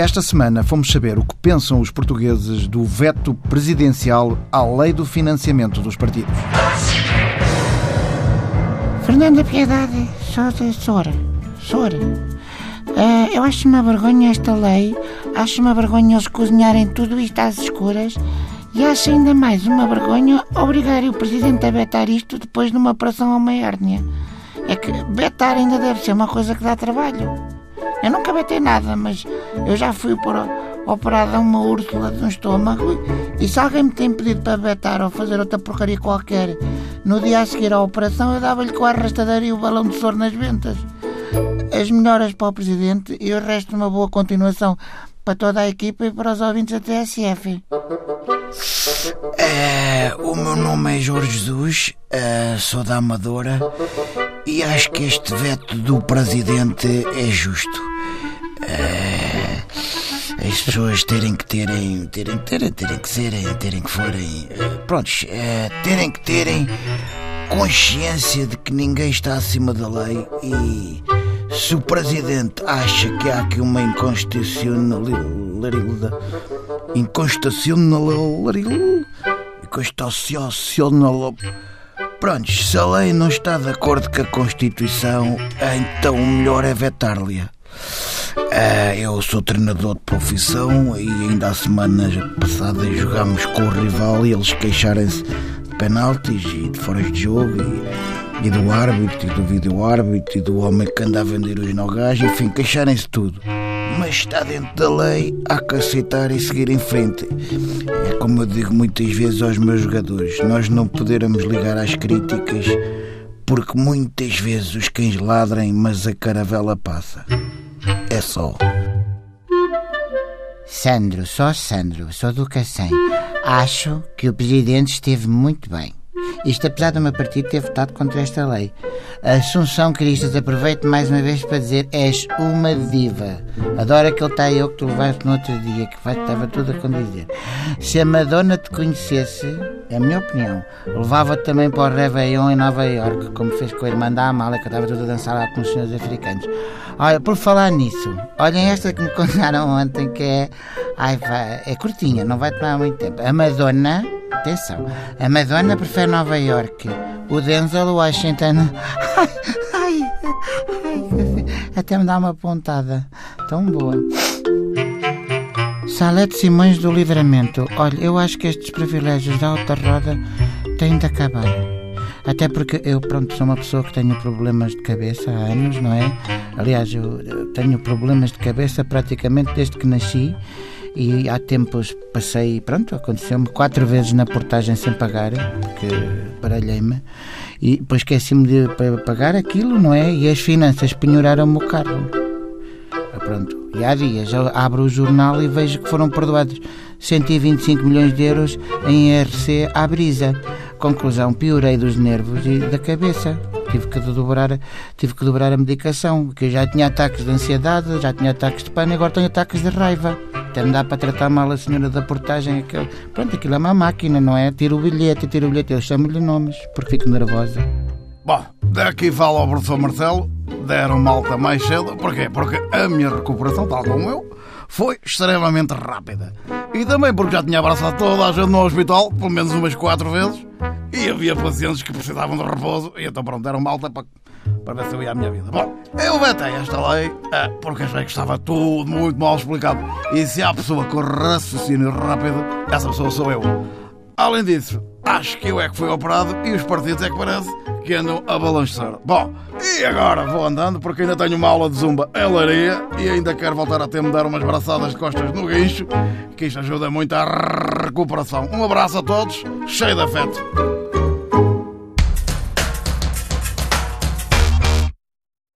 Esta semana fomos saber o que pensam os portugueses do veto presidencial à lei do financiamento dos partidos. Fernanda Piedade, de Sora. Sora. Ah, eu acho uma vergonha esta lei, acho uma vergonha eles cozinharem tudo isto às escuras e acho ainda mais uma vergonha obrigar o Presidente a vetar isto depois de uma operação a uma hérnia. É que vetar ainda deve ser uma coisa que dá trabalho. Eu nunca vetei nada, mas eu já fui por operada uma úrsula de um estômago e se alguém me tem pedido para vetar ou fazer outra porcaria qualquer no dia a seguir à operação, eu dava-lhe com a arrastadeira e o balão de soro nas ventas. As melhoras para o Presidente e o resto uma boa continuação para toda a equipa e para os ouvintes da TSF. É, o meu nome é Jorge Jesus, é, sou da Amadora e acho que este veto do Presidente é justo. É, as pessoas terem que terem, terem que terem, terem que serem, terem que forem, é, prontos, é, terem que terem consciência de que ninguém está acima da lei e se o Presidente acha que há aqui uma inconstitucionalidade. Inconstitucionalidade. Inconstitucionalidade. Prontos, se a lei não está de acordo com a Constituição, então o melhor é vetar-lhe. Uh, eu sou treinador de profissão e ainda a semana passada jogámos com o rival e eles queixarem-se de penaltis e de foras de jogo e, e do árbitro e do vídeo-árbitro e do homem que anda a vender os nogás, enfim, queixarem-se tudo. Mas está dentro da lei, há que aceitar e seguir em frente. É como eu digo muitas vezes aos meus jogadores: nós não poderemos ligar às críticas porque muitas vezes os cães ladrem, mas a caravela passa. É só. Sandro, só Sandro, sou do Cacém. Acho que o Presidente esteve muito bem. Isto apesar do meu partido ter votado contra esta lei. Assunção Cristas, aproveito mais uma vez para dizer: és uma diva. Adoro aquele tá eu que tu levaste no outro dia, que estava tudo a condizer. Se a Madonna te conhecesse, é a minha opinião, levava-te também para o Réveillon em Nova York, como fez com a irmã da Amália, que estava tudo a dançar lá com os senhores africanos. Olha, por falar nisso, olhem esta que me contaram ontem, que é. Ai, vai, é curtinha, não vai tomar muito tempo. A Madonna Atenção, a Madonna prefere Nova York, o Denzel Washington. Ai, ai, ai, até me dá uma pontada. Tão boa. Salete Simões do Livramento. Olha, eu acho que estes privilégios da alta roda têm de acabar. Até porque eu, pronto, sou uma pessoa que tenho problemas de cabeça há anos, não é? Aliás, eu tenho problemas de cabeça praticamente desde que nasci e há tempos passei, pronto, aconteceu-me quatro vezes na portagem sem pagar, porque baralhei-me, e depois esqueci-me de pagar aquilo, não é? E as finanças penhoraram-me o carro. Ah, pronto, e há dias eu abro o jornal e vejo que foram perdoados 125 milhões de euros em IRC à brisa. Conclusão, piorei dos nervos e da cabeça tive que dobrar, tive que dobrar a medicação, porque eu já tinha ataques de ansiedade, já tinha ataques de pânico, agora tenho ataques de raiva. Até me dá para tratar mal a senhora da portagem. Aquele... Pronto, aquilo é uma máquina, não é? Tiro o bilhete, tiro o bilhete. Eu chamo-lhe nomes, porque fico nervosa. Bom, daqui fala ao professor Marcelo. Deram malta mais cedo. Porquê? Porque a minha recuperação, tal como eu, foi extremamente rápida. E também porque já tinha abraçado toda a gente no hospital, pelo menos umas quatro vezes. E havia pacientes que precisavam de repouso. E então, pronto, deram malta para para ver se eu ia à minha vida. Bom, eu vetei esta lei é, porque achei que estava tudo muito mal explicado. E se há pessoa com raciocínio rápido, essa pessoa sou eu. Além disso, acho que eu é que fui operado e os partidos é que parece que andam a balançar. Bom, e agora vou andando porque ainda tenho uma aula de zumba em Laria e ainda quero voltar a ter me dar umas braçadas de costas no guincho, que isto ajuda muito à recuperação. Um abraço a todos, cheio de afeto.